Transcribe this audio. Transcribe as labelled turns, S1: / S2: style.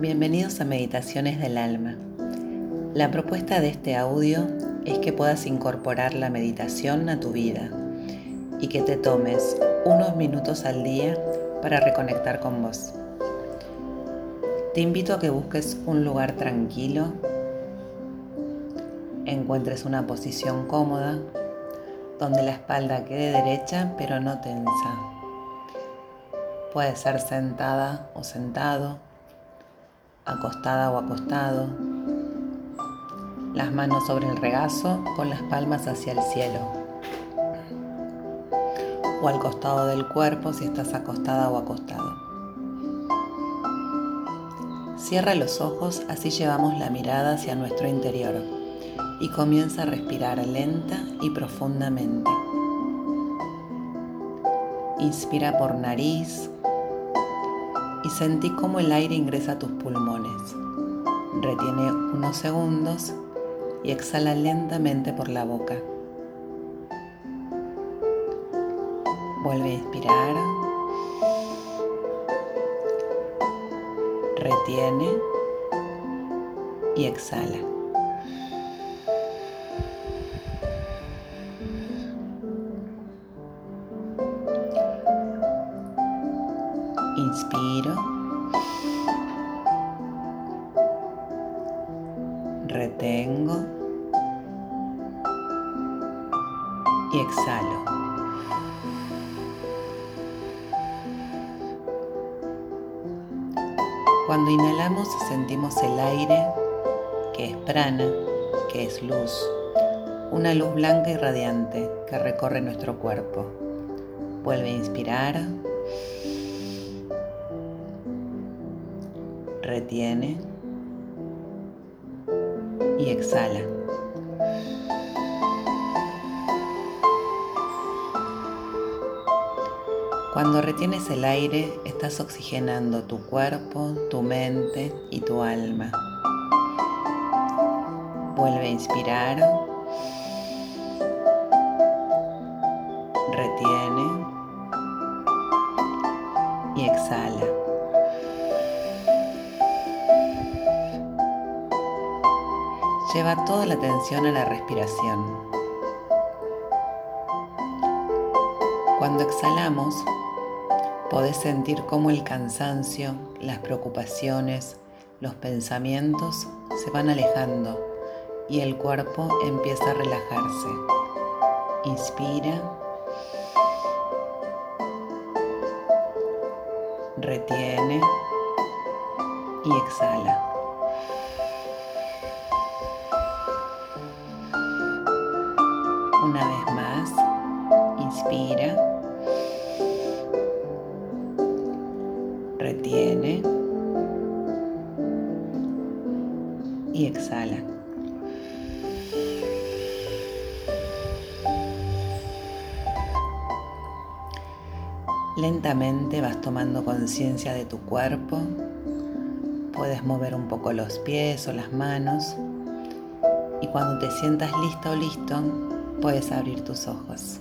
S1: Bienvenidos a Meditaciones del Alma. La propuesta de este audio es que puedas incorporar la meditación a tu vida y que te tomes unos minutos al día para reconectar con vos. Te invito a que busques un lugar tranquilo, encuentres una posición cómoda donde la espalda quede derecha pero no tensa. Puede ser sentada o sentado acostada o acostado, las manos sobre el regazo con las palmas hacia el cielo, o al costado del cuerpo si estás acostada o acostado. Cierra los ojos, así llevamos la mirada hacia nuestro interior y comienza a respirar lenta y profundamente. Inspira por nariz, y sentí cómo el aire ingresa a tus pulmones. Retiene unos segundos y exhala lentamente por la boca. Vuelve a inspirar. Retiene y exhala. Inspiro. Retengo. Y exhalo. Cuando inhalamos sentimos el aire, que es prana, que es luz, una luz blanca y radiante que recorre nuestro cuerpo. Vuelve a inspirar. Retiene y exhala. Cuando retienes el aire, estás oxigenando tu cuerpo, tu mente y tu alma. Vuelve a inspirar. Retiene y exhala. Lleva toda la atención a la respiración. Cuando exhalamos, podés sentir cómo el cansancio, las preocupaciones, los pensamientos se van alejando y el cuerpo empieza a relajarse. Inspira. Retiene y exhala. Una vez más, inspira, retiene y exhala. Lentamente vas tomando conciencia de tu cuerpo. Puedes mover un poco los pies o las manos. Y cuando te sientas listo o listo, puedes abrir tus ojos.